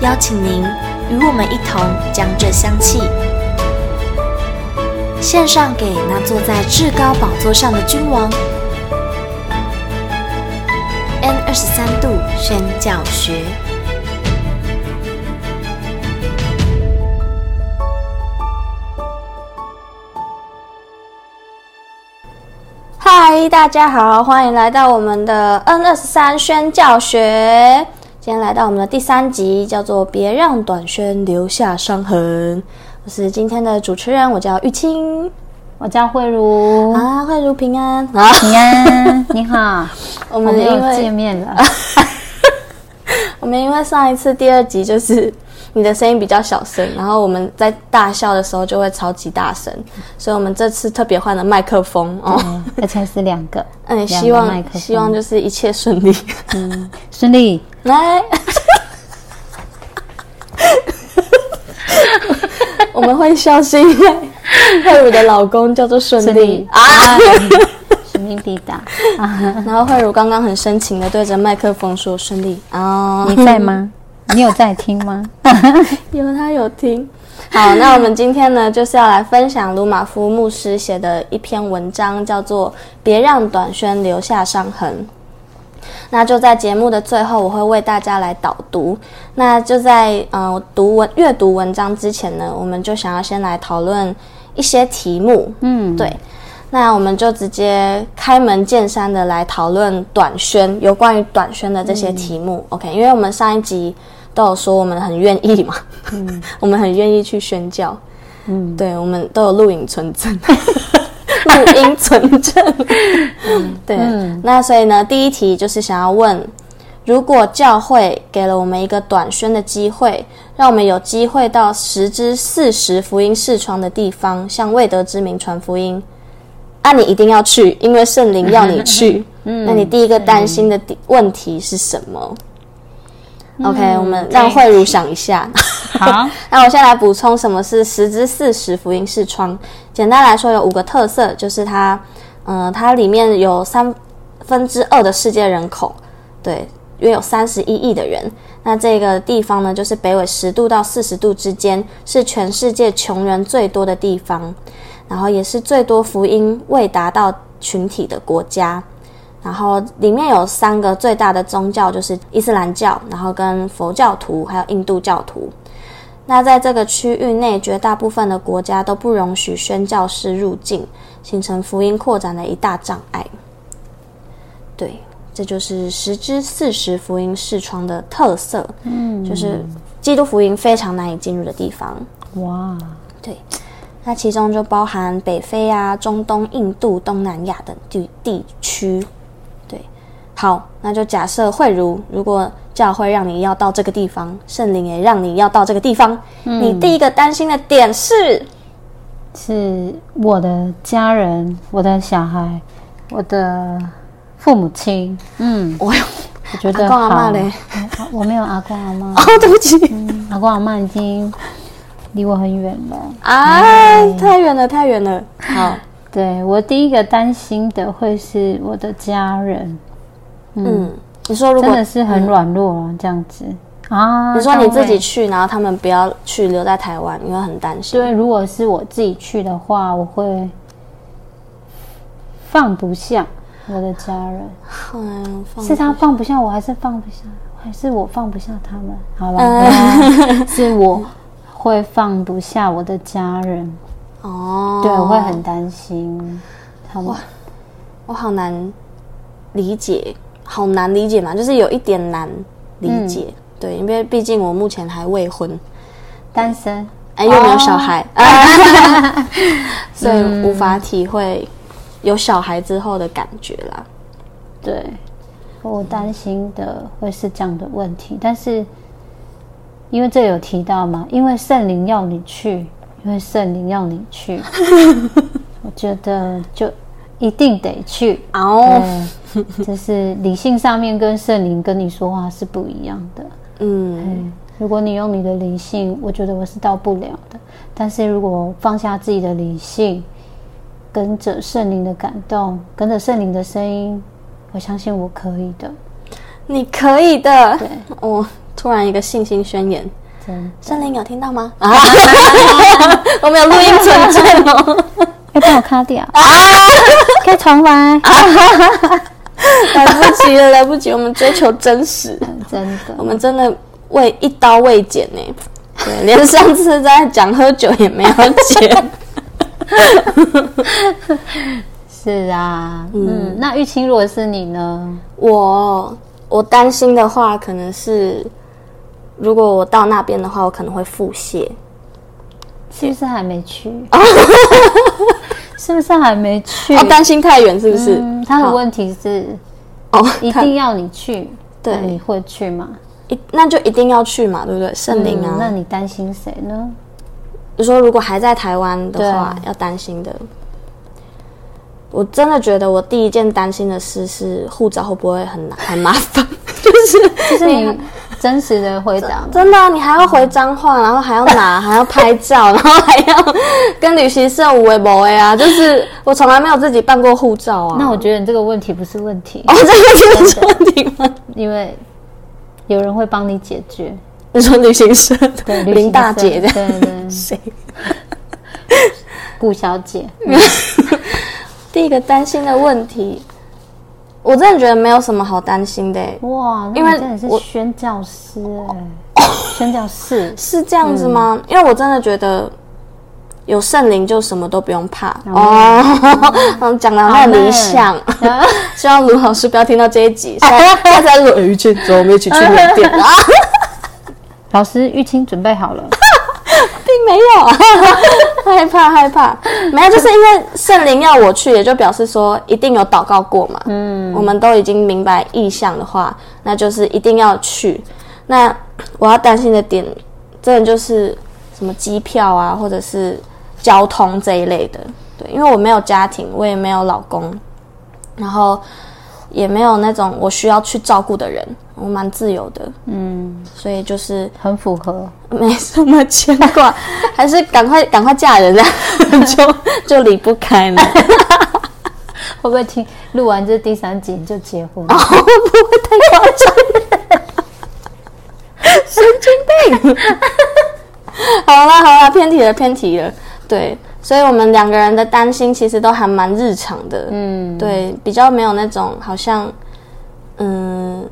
邀请您与我们一同将这香气献上给那坐在至高宝座上的君王。N 二十三度宣教学。嗨，大家好，欢迎来到我们的 N 二十三宣教学。今天来到我们的第三集，叫做“别让短宣留下伤痕”。我是今天的主持人，我叫玉清，我叫慧茹啊，慧茹平安啊，平安，你好，我们又见面了。我们因为上一次第二集就是你的声音比较小声，然后我们在大笑的时候就会超级大声，所以我们这次特别换了麦克风哦，而且是两个，嗯，希望希望就是一切顺利，嗯，顺利。来，我们会笑是因为慧茹的老公叫做顺利，利。啊，使命必达。然后慧茹刚刚很深情的对着麦克风说：“顺利。啊，你在吗？你有在听吗？有，他有听。好，那我们今天呢，就是要来分享鲁马夫牧师写的一篇文章，叫做《别让短宣留下伤痕》。”那就在节目的最后，我会为大家来导读。那就在呃读文阅读文章之前呢，我们就想要先来讨论一些题目。嗯，对。那我们就直接开门见山的来讨论短宣，有关于短宣的这些题目。嗯、OK，因为我们上一集都有说我们很愿意嘛，嗯、我们很愿意去宣教。嗯，对，我们都有录影存证。录音存证，嗯，对，嗯、那所以呢，第一题就是想要问：如果教会给了我们一个短宣的机会，让我们有机会到十之四十福音视窗的地方，向未得之民传福音，啊，你一定要去，因为圣灵要你去。嗯，那你第一个担心的问题是什么？OK，、嗯、我们让慧茹想一下。好，那我先来补充什么是十之四十福音视窗。简单来说，有五个特色，就是它，嗯、呃，它里面有三分之二的世界人口，对，约有三十一亿的人。那这个地方呢，就是北纬十度到四十度之间，是全世界穷人最多的地方，然后也是最多福音未达到群体的国家。然后里面有三个最大的宗教，就是伊斯兰教，然后跟佛教徒，还有印度教徒。那在这个区域内，绝大部分的国家都不容许宣教士入境，形成福音扩展的一大障碍。对，这就是十之四十福音视窗的特色。嗯，就是基督福音非常难以进入的地方。哇，对，那其中就包含北非啊、中东、印度、东南亚等地地区。好，那就假设慧如，如果教会让你要到这个地方，圣灵也让你要到这个地方，嗯、你第一个担心的点是，是我的家人、我的小孩、我的父母亲。嗯，我我觉得阿公阿妈嘞，我没有阿公阿妈。哦，对不起，嗯、阿公阿妈已经离我很远了。哎，哎太远了，太远了。好，对，我第一个担心的会是我的家人。嗯，你说如果真的是很软弱、嗯、这样子啊？你说你自己去，然后他们不要去，留在台湾，你会很担心。对，如果是我自己去的话，我会放不下我的家人。嗯，是他放不下我，还是放不下，还是我放不下他们？好了，嗯、是我会放不下我的家人。哦，对，我会很担心他们。我好难理解。好难理解嘛，就是有一点难理解，嗯、对，因为毕竟我目前还未婚，单身，哎，又没有小孩，哦、所以无法体会有小孩之后的感觉啦。对，我担心的会是这样的问题，但是因为这有提到嘛，因为圣灵要你去，因为圣灵要你去，我觉得就一定得去哦。就是理性上面跟圣灵跟你说话是不一样的。嗯，如果你用你的理性，我觉得我是到不了的。但是如果放下自己的理性，跟着圣灵的感动，跟着圣灵的声音，我相信我可以的。你可以的。对，我、哦、突然一个信心宣言。圣灵有听到吗？啊，我没有录音存证哦，要帮我卡掉啊！可以重来。来不及了，来不及！我们追求真实，真的，我们真的未一刀未剪呢。对，连上次在讲喝酒也没有剪。是啊，嗯，那玉清如果是你呢？我我担心的话，可能是如果我到那边的话，我可能会腹泻。是不是还没去？是不是还没去？哦，担心太远，是不是？嗯，他的问题是哦，一定要你去，对，你会去吗？一那就一定要去嘛，对不对？圣灵啊，那你担心谁呢？你说如果还在台湾的话，要担心的。我真的觉得，我第一件担心的事是护照会不会很难很麻烦，就是就是你真实的回答，真的、啊，你还要回脏话，然后还要拿，还要拍照，然后还要跟旅行社有的没的啊，就是我从来没有自己办过护照啊。那我觉得你这个问题不是问题，哦，这个是问题吗？因为有人会帮你解决。你说旅行社对林大姐这样，对对对，谁？顾小姐。第一个担心的问题，我真的觉得没有什么好担心的。哇，因为真的是宣教师哎，宣教士 是这样子吗？嗯、因为我真的觉得有圣灵就什么都不用怕哦。嗯，讲的很理想，希望卢老师不要听到这一集。现在他在说玉清，走，我们一起去缅甸啊。老师，玉清准备好了。并没有 害怕害怕，没有，就是因为圣灵要我去，也就表示说一定有祷告过嘛。嗯，我们都已经明白意向的话，那就是一定要去。那我要担心的点，真的就是什么机票啊，或者是交通这一类的。对，因为我没有家庭，我也没有老公，然后也没有那种我需要去照顾的人。我蛮自由的，嗯，所以就是很符合，没什么牵挂，还是赶快赶快嫁人，这 样就就离不开了。会不会听录完这第三集就结婚？哦，不会太夸张，神经病。好了好了，偏题了偏题了。对，所以我们两个人的担心其实都还蛮日常的，嗯，对，比较没有那种好像，嗯。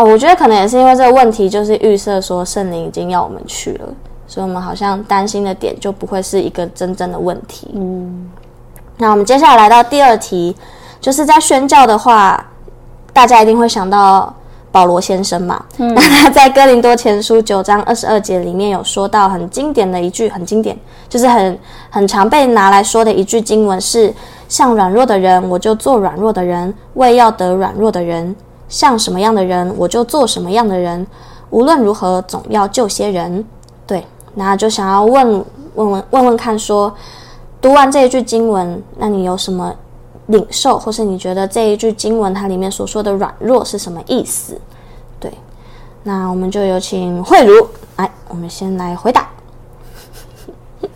哦，我觉得可能也是因为这个问题，就是预设说圣灵已经要我们去了，所以我们好像担心的点就不会是一个真正的问题。嗯，那我们接下来来到第二题，就是在宣教的话，大家一定会想到保罗先生嘛。嗯，那他在哥林多前书九章二十二节里面有说到很经典的一句，很经典，就是很很常被拿来说的一句经文是：像软弱的人，我就做软弱的人，为要得软弱的人。像什么样的人，我就做什么样的人。无论如何，总要救些人。对，那就想要问问问问问看说，说读完这一句经文，那你有什么领受，或是你觉得这一句经文它里面所说的软弱是什么意思？对，那我们就有请慧茹来，我们先来回答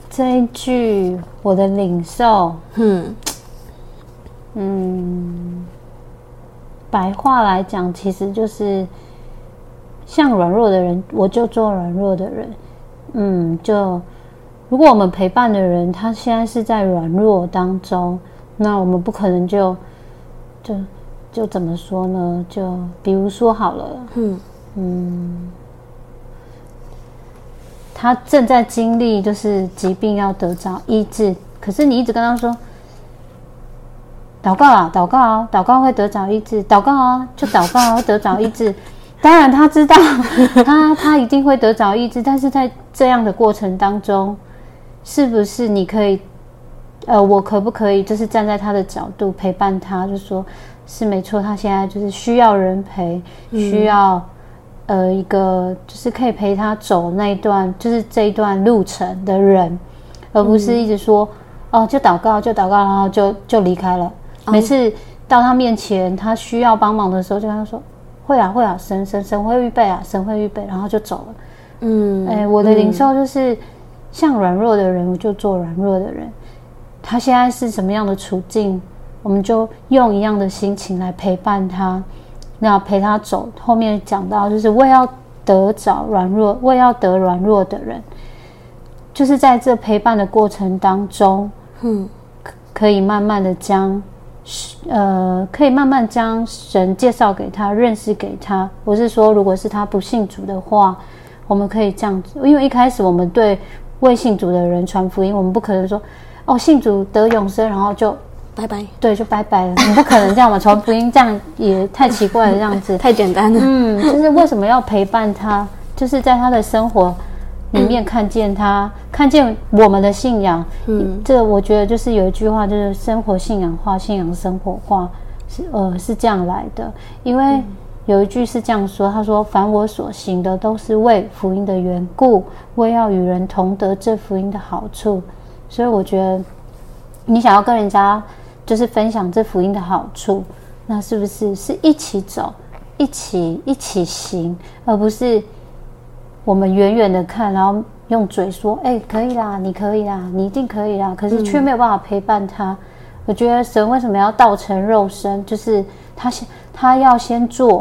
这一句我的领受。嗯嗯。白话来讲，其实就是像软弱的人，我就做软弱的人。嗯，就如果我们陪伴的人，他现在是在软弱当中，那我们不可能就就就怎么说呢？就比如说好了，嗯嗯，他正在经历就是疾病要得着医治，可是你一直跟他说。祷告啊，祷告啊，祷告会得着医治。祷告啊，就祷告啊，会得着医治。当然他知道，他他一定会得着医治。但是在这样的过程当中，是不是你可以，呃，我可不可以就是站在他的角度陪伴他，就说是没错，他现在就是需要人陪，嗯、需要呃一个就是可以陪他走那一段，就是这一段路程的人，而不是一直说、嗯、哦就祷告就祷告，然后就就离开了。哦、每次到他面前，他需要帮忙的时候，就跟他说会啊会啊，神神神会预备啊，神会预备，然后就走了。嗯，哎，我的领受就是、嗯、像软弱的人，我就做软弱的人。他现在是什么样的处境？我们就用一样的心情来陪伴他，那陪他走。后面讲到，就是为要得找软弱，为要得软弱的人，就是在这陪伴的过程当中，嗯，可以慢慢的将，呃，可以慢慢将神介绍给他，认识给他。我是说，如果是他不信主的话，我们可以这样子，因为一开始我们对未信主的人传福音，我们不可能说，哦，信主得永生，然后就。拜拜，对，就拜拜了。你不可能这样嘛？传福音这样也太奇怪了，这样子 太简单了。嗯，就是为什么要陪伴他？就是在他的生活里面看见他，嗯、看见我们的信仰。嗯，这我觉得就是有一句话，就是生活信仰化，信仰生活化，是呃是这样来的。因为有一句是这样说，他说：“凡我所行的，都是为福音的缘故，为要与人同得这福音的好处。”所以我觉得你想要跟人家。就是分享这福音的好处，那是不是是一起走，一起一起行，而不是我们远远的看，然后用嘴说：“哎，可以啦，你可以啦，你一定可以啦。”可是却没有办法陪伴他。我觉得神为什么要道成肉身？就是他先，他要先做，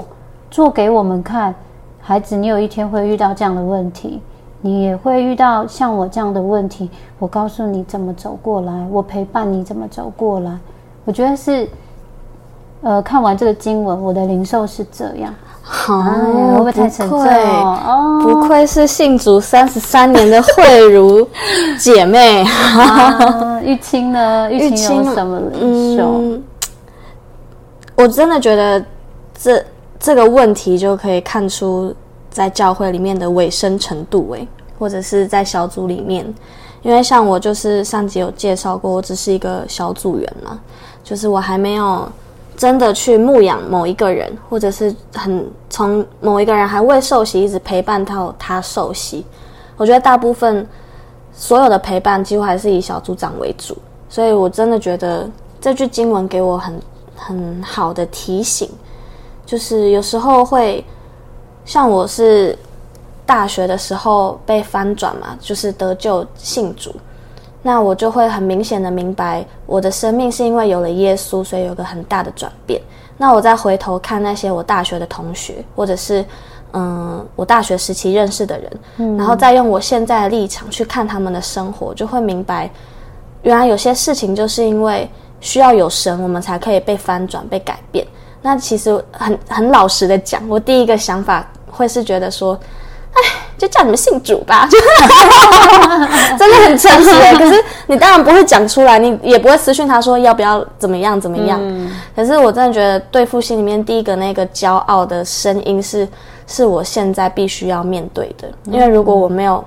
做给我们看。孩子，你有一天会遇到这样的问题。你也会遇到像我这样的问题，我告诉你怎么走过来，我陪伴你怎么走过来。我觉得是，呃，看完这个经文，我的灵受是这样。好、哦，会不会太沉重？哦，不愧是信主三十三年的慧如姐妹。啊、玉清呢？玉清有什么灵受？嗯，我真的觉得这这个问题就可以看出。在教会里面的委身程度，诶，或者是在小组里面，因为像我就是上集有介绍过，我只是一个小组员嘛，就是我还没有真的去牧养某一个人，或者是很从某一个人还未受洗，一直陪伴到他受洗。我觉得大部分所有的陪伴几乎还是以小组长为主，所以我真的觉得这句经文给我很很好的提醒，就是有时候会。像我是大学的时候被翻转嘛，就是得救信主，那我就会很明显的明白，我的生命是因为有了耶稣，所以有个很大的转变。那我再回头看那些我大学的同学，或者是嗯，我大学时期认识的人，嗯，然后再用我现在的立场去看他们的生活，就会明白，原来有些事情就是因为需要有神，我们才可以被翻转、被改变。那其实很很老实的讲，我第一个想法会是觉得说，哎，就叫你们信主吧，就 真的很诚实。可是你当然不会讲出来，你也不会私讯他说要不要怎么样怎么样。嗯、可是我真的觉得，对付心里面第一个那个骄傲的声音是，是我现在必须要面对的。因为如果我没有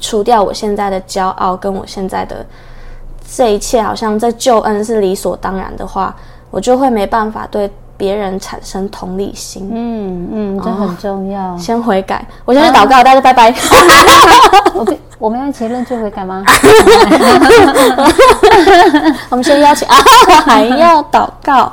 除掉我现在的骄傲，跟我现在的这一切，好像这救恩是理所当然的话，我就会没办法对。别人产生同理心，嗯嗯，这很重要。哦、先悔改，我先去祷告，啊、大家拜拜。我我们要一起认罪悔改吗？我们先邀请啊，还要祷告。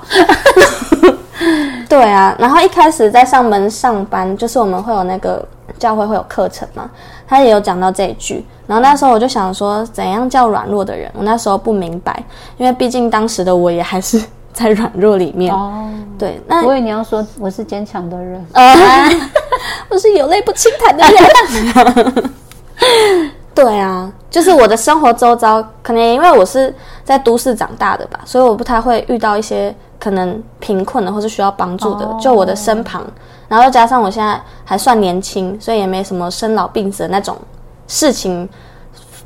对啊，然后一开始在上门上班，就是我们会有那个教会会有课程嘛，他也有讲到这一句。然后那时候我就想说，怎样叫软弱的人？我那时候不明白，因为毕竟当时的我也还是。在软弱里面哦，对，那我以为你要说我是坚强的人，呃，我是有泪不轻弹的人。对啊，就是我的生活周遭，可能因为我是在都市长大的吧，所以我不太会遇到一些可能贫困的或是需要帮助的，就我的身旁。然后加上我现在还算年轻，所以也没什么生老病死的那种事情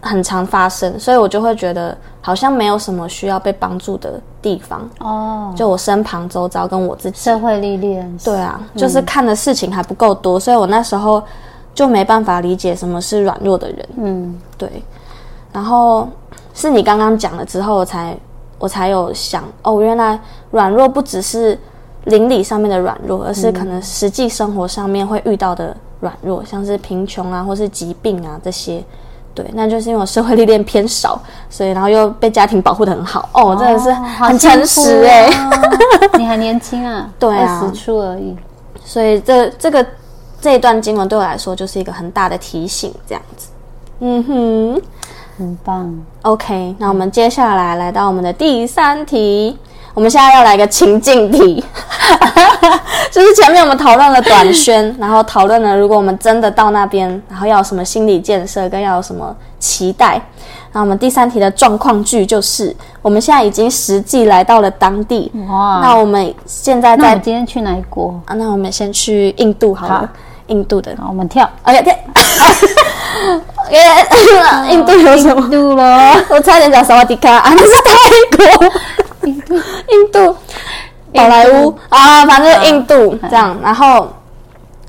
很常发生，所以我就会觉得。好像没有什么需要被帮助的地方。哦，就我身旁周遭跟我自己。社会历练，对啊，嗯、就是看的事情还不够多，所以我那时候就没办法理解什么是软弱的人，嗯，对。然后是你刚刚讲了之后，我才我才有想哦，原来软弱不只是邻里上面的软弱，而是可能实际生活上面会遇到的软弱，像是贫穷啊，或是疾病啊这些。对，那就是因为我社会历练偏少，所以然后又被家庭保护的很好。哦，我真的是很诚实哎、欸。你还年轻啊，对啊，二十出而已。所以这这个这一段经文对我来说就是一个很大的提醒，这样子。嗯哼，很棒。OK，那我们接下来来到我们的第三题。我们现在要来一个情境题，就是前面我们讨论了短宣，然后讨论了如果我们真的到那边，然后要有什么心理建设，跟要有什么期待。那我们第三题的状况句就是，我们现在已经实际来到了当地。哇！那我们现在在今天去哪一国啊？那我们先去印度好了，好印度的。好，我们跳。OK，跳。印度有什么？印度了，我差点讲萨瓦迪卡啊，那是泰国。印度，印度，宝莱坞啊，反正印度这样。然后，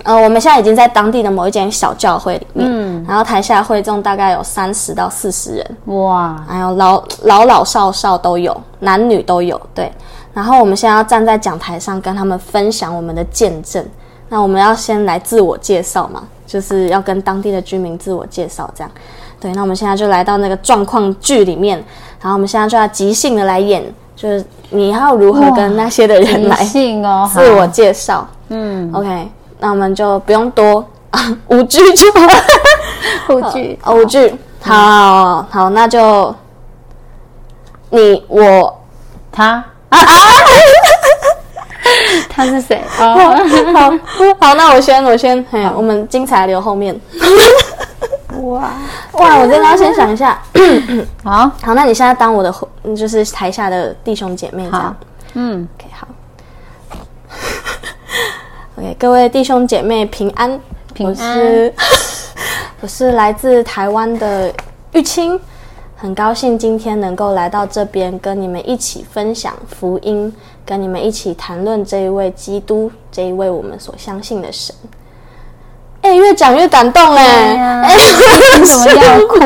呃，我们现在已经在当地的某一间小教会里面，嗯，然后台下会众大概有三十到四十人，哇，还有老老老少少都有，男女都有，对。然后我们现在要站在讲台上跟他们分享我们的见证。那我们要先来自我介绍嘛，就是要跟当地的居民自我介绍，这样。对，那我们现在就来到那个状况剧里面，然后我们现在就要即兴的来演。就是你要如何跟那些的人来 自我介绍？嗯，OK，那我们就不用多啊，五句就五句，五句，好好，好，那就你我。他？啊啊，他是谁？好好好，那我先我先，哎，我们精彩留后面。哇哇！我真的要先想一下。好 好，那你现在当我的，就是台下的弟兄姐妹这样。嗯，OK，好。OK，各位弟兄姐妹平安，平安。我是，我是来自台湾的玉清，很高兴今天能够来到这边，跟你们一起分享福音，跟你们一起谈论这一位基督，这一位我们所相信的神。哎，越讲越感动哎！哎，为什么要哭？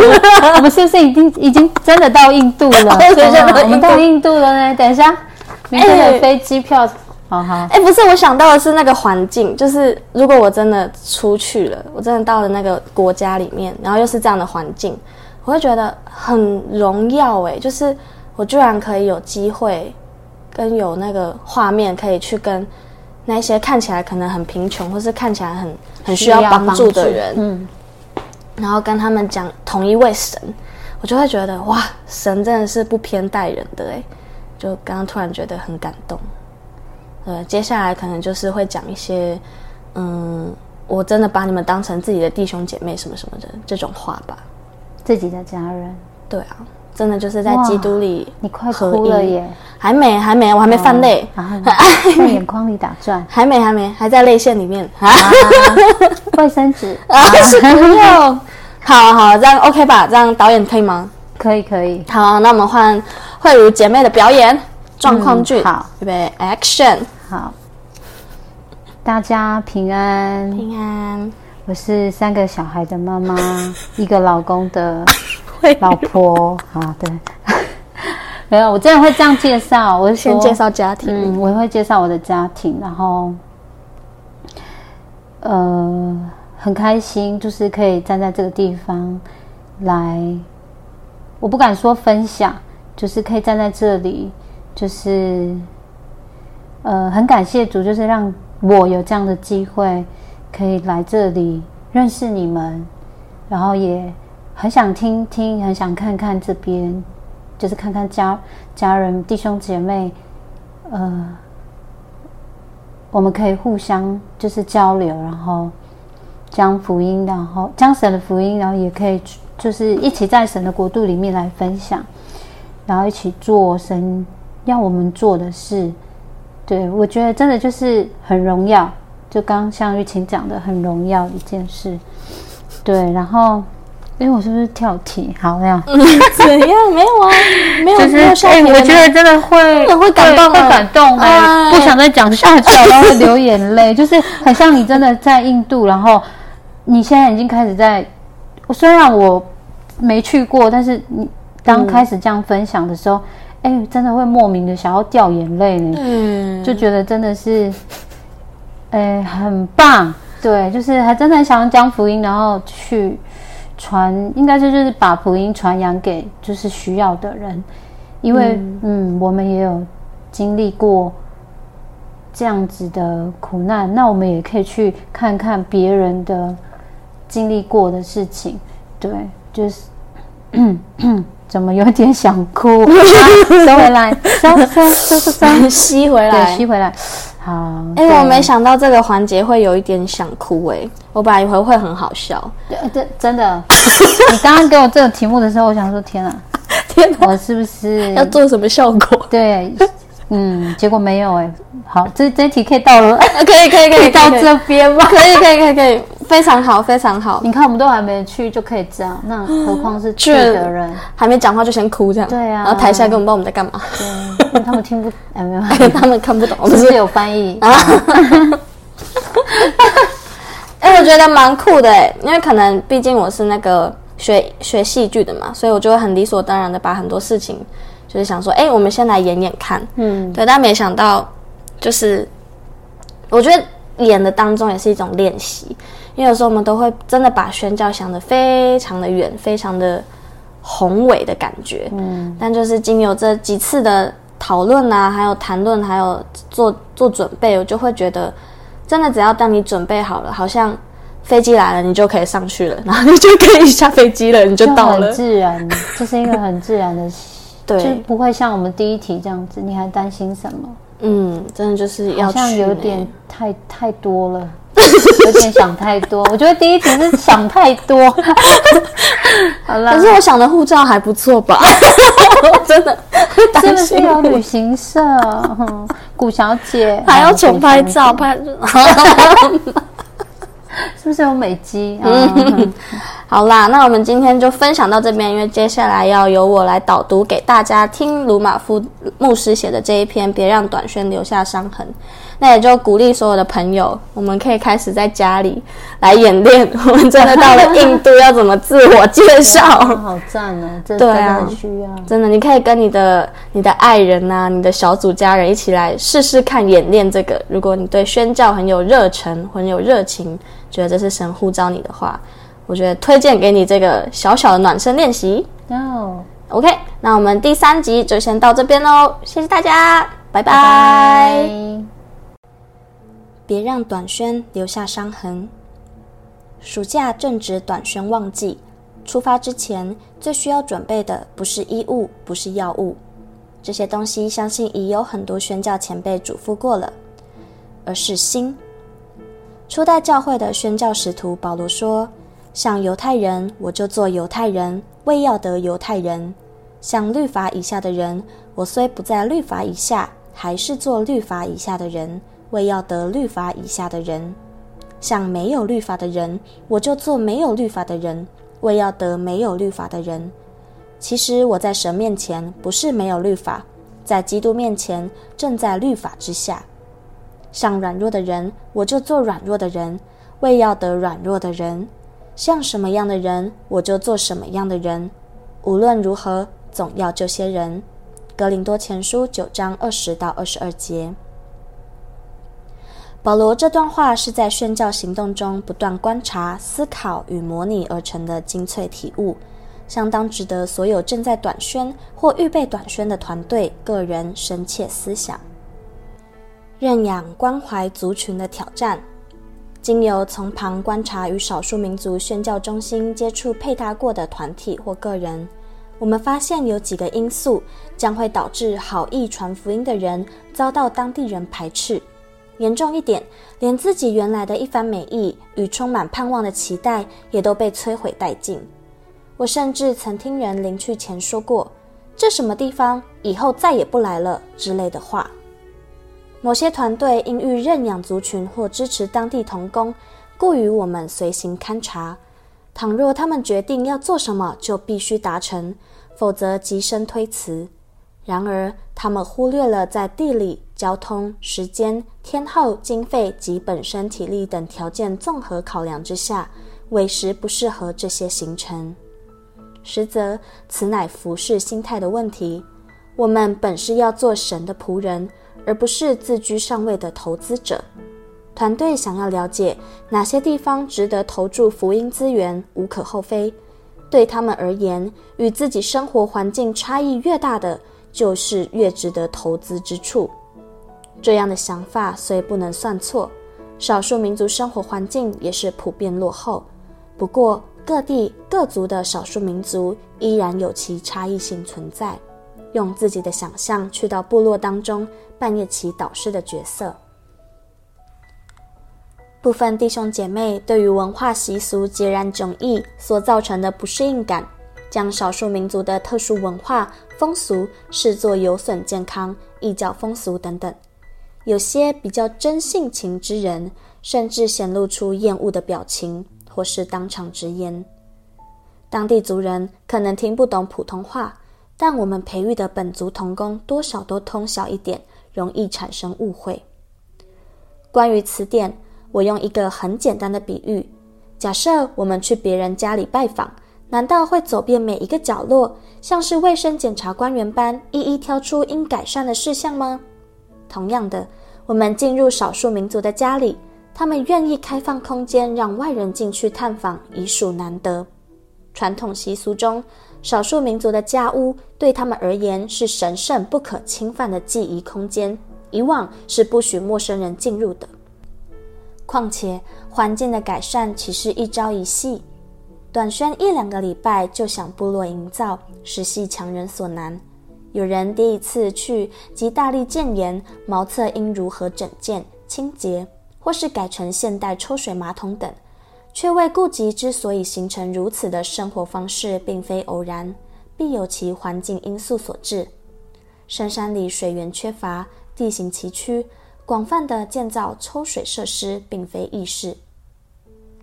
我们是不是已经已经真的到印度了？我们到印度了呢。等一下，明天的飞机票，好好。哎，不是，我想到的是那个环境，就是如果我真的出去了，我真的到了那个国家里面，然后又是这样的环境，我会觉得很荣耀哎！就是我居然可以有机会，跟有那个画面可以去跟。那些看起来可能很贫穷，或是看起来很很需要帮助的人，嗯，然后跟他们讲同一位神，我就会觉得哇，神真的是不偏待人的哎，就刚刚突然觉得很感动。呃，接下来可能就是会讲一些，嗯，我真的把你们当成自己的弟兄姐妹什么什么的这种话吧，自己的家人，对啊。真的就是在基督里，你快哭了耶！还没，还没，我还没泛泪，在眼眶里打转，还没，还没，还在泪腺里面啊。卫生纸啊，是不用。好好，这样 OK 吧？这样导演可以吗？可以，可以。好，那我们换慧如姐妹的表演状况剧。好，预备，Action！好，大家平安，平安。我是三个小孩的妈妈，一个老公的。老婆啊，对，没有，我真的会这样介绍。我先介绍家庭，嗯，我会介绍我的家庭，然后，呃，很开心，就是可以站在这个地方来，我不敢说分享，就是可以站在这里，就是，呃，很感谢主，就是让我有这样的机会可以来这里认识你们，然后也。很想听听，很想看看这边，就是看看家家人、弟兄姐妹，呃，我们可以互相就是交流，然后将福音，然后将神的福音，然后也可以就是一起在神的国度里面来分享，然后一起做神要我们做的事。对，我觉得真的就是很荣耀，就刚像玉琴讲的，很荣耀一件事。对，然后。哎，我是不是跳题？好，这样。怎样？没有啊，没有。就是哎，我觉得真的会，真的会感动，会感动哎，不想再讲下去了，然后会流眼泪。就是很像你真的在印度，然后你现在已经开始在。虽然我没去过，但是你刚开始这样分享的时候，哎，真的会莫名的想要掉眼泪呢。嗯，就觉得真的是，哎，很棒。对，就是还真的想要将福音，然后去传，应该是就是把福音传扬给就是需要的人，因为嗯，嗯，我们也有经历过这样子的苦难，那我们也可以去看看别人的经历过的事情。对，就是。怎么有点想哭？收回来，收收收收收，吸回来，吸回来。好，哎，我没想到这个环节会有一点想哭，哎，我本来以为会很好笑。对，真真的。你刚刚给我这个题目的时候，我想说，天啊，天哪，我是不是要做什么效果？对。嗯，结果没有哎、欸。好，这这一题可以到了，可以可以可以，可以到这边吗？可以可以可以可以，非常好非常好。你看，我们都还没去就可以这样，那何况是去的人，还没讲话就先哭这样。对啊，然后台下根本不知道我们在干嘛。对，他们听不，哎没有，他们看不懂，是不是有翻译啊？哎，我觉得蛮酷的哎，因为可能毕竟我是那个学学戏剧的嘛，所以我就会很理所当然的把很多事情。就是想说，哎、欸，我们先来演演看，嗯，对，但没想到，就是我觉得演的当中也是一种练习，因为有时候我们都会真的把宣教想得非常的远，非常的宏伟的感觉，嗯，但就是经由这几次的讨论啊，还有谈论，还有做做准备，我就会觉得，真的只要当你准备好了，好像飞机来了，你就可以上去了，然后你就可以下飞机了，你就到了，很自然，这是一个很自然的。对，就不会像我们第一题这样子，你还担心什么？嗯，真的就是要好像有点太太多了，有点想太多。我觉得第一题是想太多。好了啦，可是我想的护照还不错吧？真的，是不是有旅行社？古小姐 还要重拍照拍。是不是有美肌？嗯，好啦，那我们今天就分享到这边，因为接下来要由我来导读给大家听，鲁马夫牧师写的这一篇《别让短宣留下伤痕》。那也就鼓励所有的朋友，我们可以开始在家里来演练。我们真的到了印度，要怎么自我介绍？好赞哦！真的很需要，真的，你可以跟你的你的爱人呐、啊，你的小组家人一起来试试看演练这个。如果你对宣教很有热忱，很有热情，觉得这是神呼召你的话，我觉得推荐给你这个小小的暖身练习。哦，OK，那我们第三集就先到这边喽，谢谢大家，拜拜。别让短宣留下伤痕。暑假正值短宣旺季，出发之前最需要准备的不是衣物，不是药物，这些东西相信已有很多宣教前辈嘱咐过了，而是心。初代教会的宣教使徒保罗说：“像犹太人，我就做犹太人，为要得犹太人；像律法以下的人，我虽不在律法以下，还是做律法以下的人。”为要得律法以下的人，像没有律法的人，我就做没有律法的人；为要得没有律法的人，其实我在神面前不是没有律法，在基督面前正在律法之下。像软弱的人，我就做软弱的人；为要得软弱的人，像什么样的人，我就做什么样的人。无论如何，总要这些人。格林多前书九章二十到二十二节。保罗这段话是在宣教行动中不断观察、思考与模拟而成的精粹体悟，相当值得所有正在短宣或预备短宣的团队、个人深切思想。认养关怀族群的挑战，经由从旁观察与少数民族宣教中心接触配搭过的团体或个人，我们发现有几个因素将会导致好意传福音的人遭到当地人排斥。严重一点，连自己原来的一番美意与充满盼望的期待也都被摧毁殆尽。我甚至曾听人临去前说过：“这什么地方，以后再也不来了”之类的话。某些团队因欲认养族群或支持当地童工，故与我们随行勘察。倘若他们决定要做什么，就必须达成，否则即生推辞。然而，他们忽略了在地理、交通、时间、天候、经费及本身体力等条件综合考量之下，委实不适合这些行程。实则，此乃服侍心态的问题。我们本是要做神的仆人，而不是自居上位的投资者。团队想要了解哪些地方值得投注福音资源，无可厚非。对他们而言，与自己生活环境差异越大的，就是越值得投资之处。这样的想法虽不能算错，少数民族生活环境也是普遍落后。不过，各地各族的少数民族依然有其差异性存在，用自己的想象去到部落当中，扮演起导师的角色。部分弟兄姐妹对于文化习俗截然迥异所造成的不适应感，将少数民族的特殊文化风俗视作有损健康、异教风俗等等。有些比较真性情之人，甚至显露出厌恶的表情，或是当场直言。当地族人可能听不懂普通话，但我们培育的本族同工多少都通晓一点，容易产生误会。关于词典。我用一个很简单的比喻：假设我们去别人家里拜访，难道会走遍每一个角落，像是卫生检查官员般，一一挑出应改善的事项吗？同样的，我们进入少数民族的家里，他们愿意开放空间让外人进去探访，已属难得。传统习俗中，少数民族的家屋对他们而言是神圣不可侵犯的记忆空间，以往是不许陌生人进入的。况且，环境的改善岂是一朝一夕？短宣一两个礼拜就想部落营造，实系强人所难。有人第一次去即大力建言，茅厕应如何整建清洁，或是改成现代抽水马桶等，却未顾及之所以形成如此的生活方式，并非偶然，必有其环境因素所致。深山里水源缺乏，地形崎岖。广泛的建造抽水设施并非易事。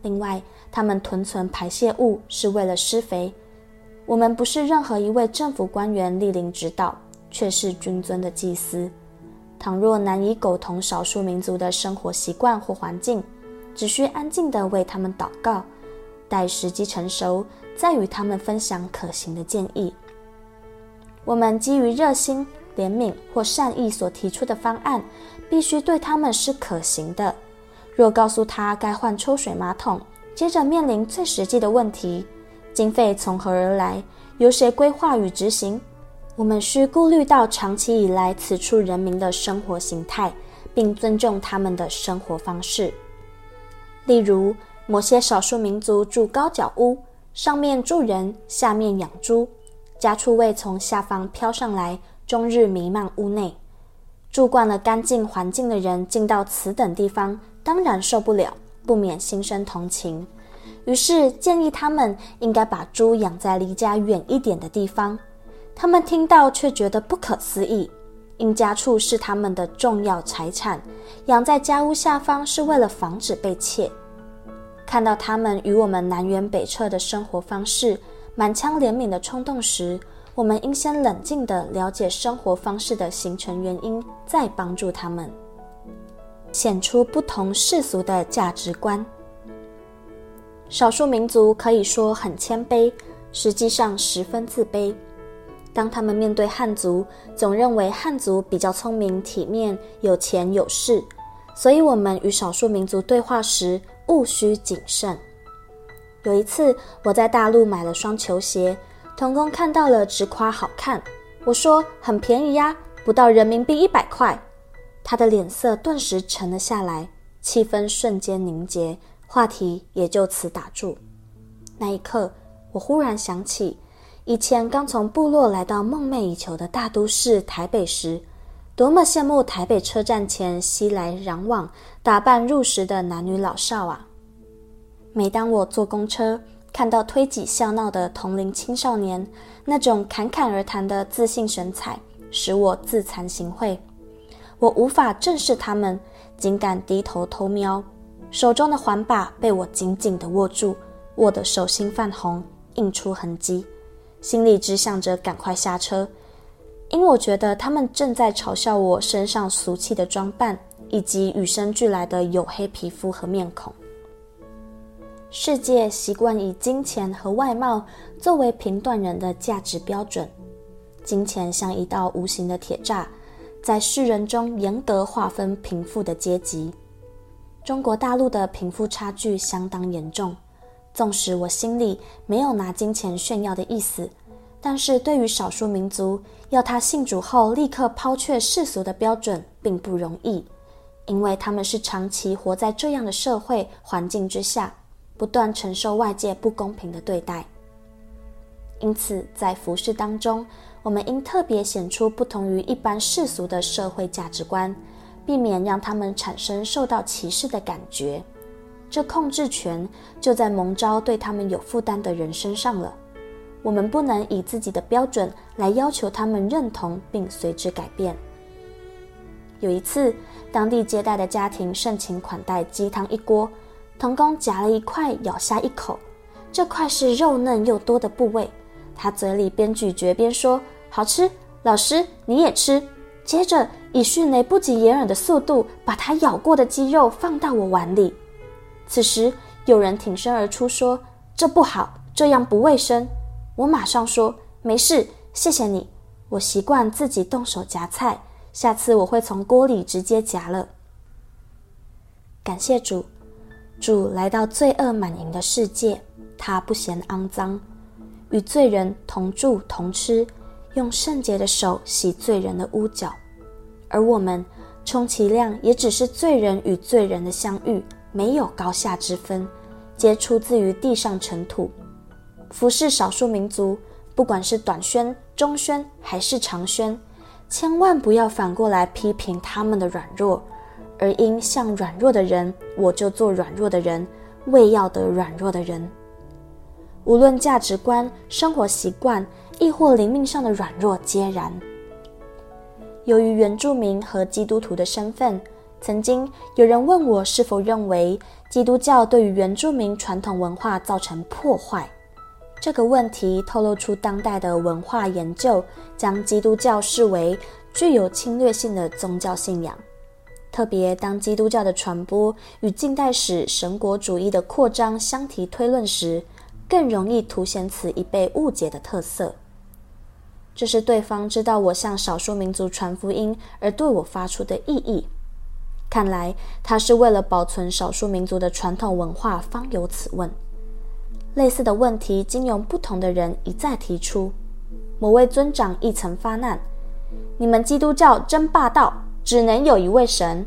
另外，他们囤存排泄物是为了施肥。我们不是任何一位政府官员莅临指导，却是君尊的祭司。倘若难以苟同少数民族的生活习惯或环境，只需安静地为他们祷告，待时机成熟，再与他们分享可行的建议。我们基于热心、怜悯或善意所提出的方案，必须对他们是可行的。若告诉他该换抽水马桶，接着面临最实际的问题：经费从何而来？由谁规划与执行？我们需顾虑到长期以来此处人民的生活形态，并尊重他们的生活方式。例如，某些少数民族住高脚屋，上面住人，下面养猪，家畜味从下方飘上来，终日弥漫屋内。住惯了干净环境的人进到此等地方，当然受不了，不免心生同情。于是建议他们应该把猪养在离家远一点的地方。他们听到却觉得不可思议，因家畜是他们的重要财产，养在家屋下方是为了防止被窃。看到他们与我们南辕北辙的生活方式，满腔怜悯的冲动时，我们应先冷静地了解生活方式的形成原因，再帮助他们，显出不同世俗的价值观。少数民族可以说很谦卑，实际上十分自卑。当他们面对汉族，总认为汉族比较聪明、体面、有钱有势，所以我们与少数民族对话时务需谨慎。有一次，我在大陆买了双球鞋。童工看到了，直夸好看。我说很便宜呀，不到人民币一百块。他的脸色顿时沉了下来，气氛瞬间凝结，话题也就此打住。那一刻，我忽然想起，以前刚从部落来到梦寐以求的大都市台北时，多么羡慕台北车站前熙来攘往、打扮入时的男女老少啊！每当我坐公车，看到推挤笑闹的同龄青少年，那种侃侃而谈的自信神采，使我自惭形秽。我无法正视他们，仅敢低头偷瞄。手中的环把被我紧紧地握住，握得手心泛红，印出痕迹。心里只想着赶快下车，因我觉得他们正在嘲笑我身上俗气的装扮，以及与生俱来的黝黑皮肤和面孔。世界习惯以金钱和外貌作为评断人的价值标准，金钱像一道无形的铁栅，在世人中严格划分贫富的阶级。中国大陆的贫富差距相当严重。纵使我心里没有拿金钱炫耀的意思，但是对于少数民族，要他信主后立刻抛却世俗的标准，并不容易，因为他们是长期活在这样的社会环境之下，不断承受外界不公平的对待。因此，在服饰当中，我们应特别显出不同于一般世俗的社会价值观，避免让他们产生受到歧视的感觉。这控制权就在蒙招对他们有负担的人身上了。我们不能以自己的标准来要求他们认同并随之改变。有一次，当地接待的家庭盛情款待鸡汤一锅，童工夹了一块咬下一口，这块是肉嫩又多的部位。他嘴里边咀嚼边说：“好吃，老师你也吃。”接着以迅雷不及掩耳的速度把他咬过的鸡肉放到我碗里。此时有人挺身而出说：“这不好，这样不卫生。”我马上说：“没事，谢谢你。我习惯自己动手夹菜，下次我会从锅里直接夹了。”感谢主，主来到罪恶满盈的世界，他不嫌肮脏。与罪人同住同吃，用圣洁的手洗罪人的污脚，而我们充其量也只是罪人与罪人的相遇，没有高下之分，皆出自于地上尘土。服侍少数民族，不管是短宣、中宣还是长宣，千万不要反过来批评他们的软弱，而因像软弱的人，我就做软弱的人，为要得软弱的人。无论价值观、生活习惯，亦或灵命上的软弱，皆然。由于原住民和基督徒的身份，曾经有人问我是否认为基督教对于原住民传统文化造成破坏。这个问题透露出当代的文化研究将基督教视为具有侵略性的宗教信仰，特别当基督教的传播与近代史神国主义的扩张相提推论时。更容易凸显此已被误解的特色。这是对方知道我向少数民族传福音而对我发出的异议。看来他是为了保存少数民族的传统文化方有此问。类似的问题经由不同的人一再提出。某位尊长亦曾发难：“你们基督教真霸道，只能有一位神。”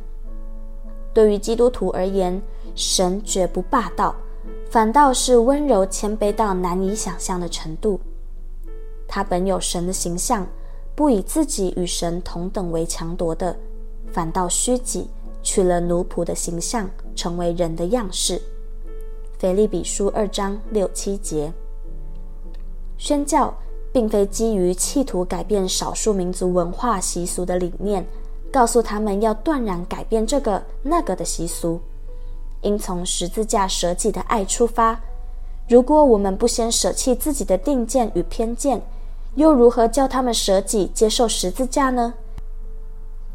对于基督徒而言，神绝不霸道。反倒是温柔谦卑到难以想象的程度。他本有神的形象，不以自己与神同等为强夺的，反倒虚己，取了奴仆的形象，成为人的样式。腓立比书二章六七节。宣教并非基于企图改变少数民族文化习俗的理念，告诉他们要断然改变这个那个的习俗。应从十字架舍己的爱出发。如果我们不先舍弃自己的定见与偏见，又如何叫他们舍己接受十字架呢？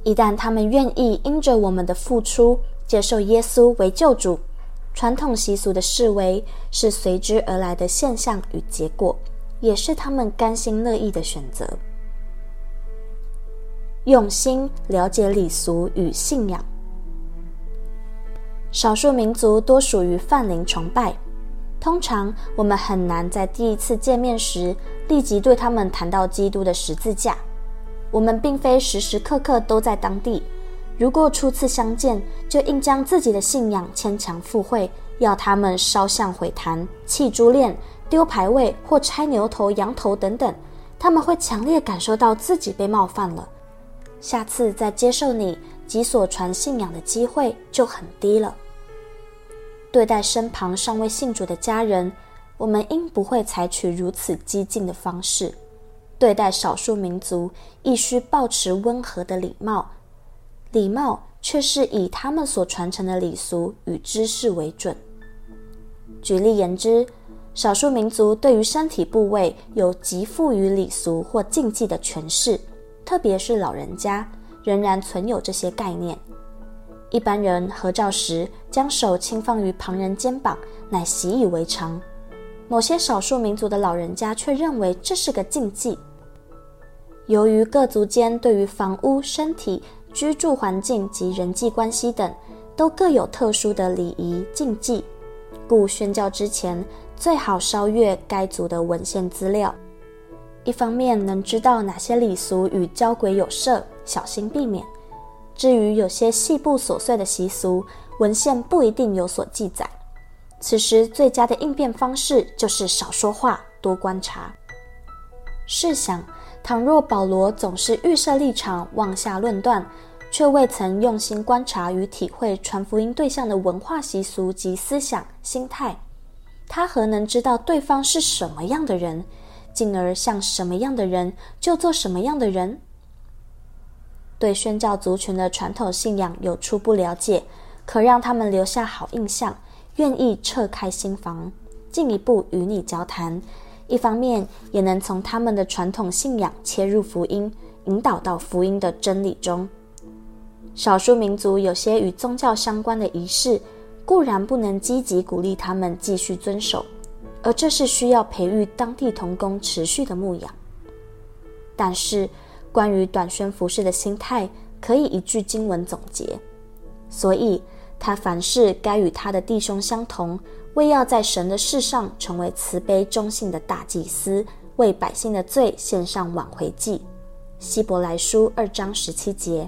一旦他们愿意因着我们的付出接受耶稣为救主，传统习俗的式微是随之而来的现象与结果，也是他们甘心乐意的选择。用心了解礼俗与信仰。少数民族多属于泛灵崇拜，通常我们很难在第一次见面时立即对他们谈到基督的十字架。我们并非时时刻刻都在当地，如果初次相见就硬将自己的信仰牵强附会，要他们烧香毁坛、弃珠链、丢牌位或拆牛头、羊头等等，他们会强烈感受到自己被冒犯了。下次再接受你及所传信仰的机会就很低了。对待身旁尚未信主的家人，我们应不会采取如此激进的方式；对待少数民族，亦须保持温和的礼貌。礼貌却是以他们所传承的礼俗与知识为准。举例言之，少数民族对于身体部位有极富于礼俗或禁忌的诠释，特别是老人家。仍然存有这些概念。一般人合照时将手轻放于旁人肩膀，乃习以为常。某些少数民族的老人家却认为这是个禁忌。由于各族间对于房屋、身体、居住环境及人际关系等，都各有特殊的礼仪禁忌，故宣教之前最好烧阅该族的文献资料，一方面能知道哪些礼俗与交鬼有涉，小心避免；至于有些细部琐碎的习俗，文献不一定有所记载。此时最佳的应变方式就是少说话，多观察。试想，倘若保罗总是预设立场，妄下论断，却未曾用心观察与体会传福音对象的文化习俗及思想心态，他何能知道对方是什么样的人，进而像什么样的人就做什么样的人？对宣教族群的传统信仰有初步了解，可让他们留下好印象，愿意撤开心房，进一步与你交谈。一方面也能从他们的传统信仰切入福音，引导到福音的真理中。少数民族有些与宗教相关的仪式，固然不能积极鼓励他们继续遵守，而这是需要培育当地同工持续的牧养。但是，关于短宣服事的心态，可以一句经文总结：所以他凡事该与他的弟兄相同。为要在神的世上成为慈悲忠信的大祭司，为百姓的罪献上挽回祭。希伯来书二章十七节。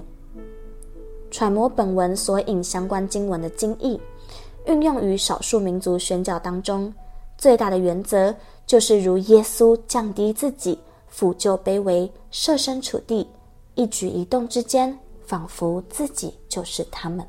揣摩本文所引相关经文的经义，运用于少数民族宣教当中，最大的原则就是如耶稣降低自己，俯就卑微，设身处地，一举一动之间，仿佛自己就是他们。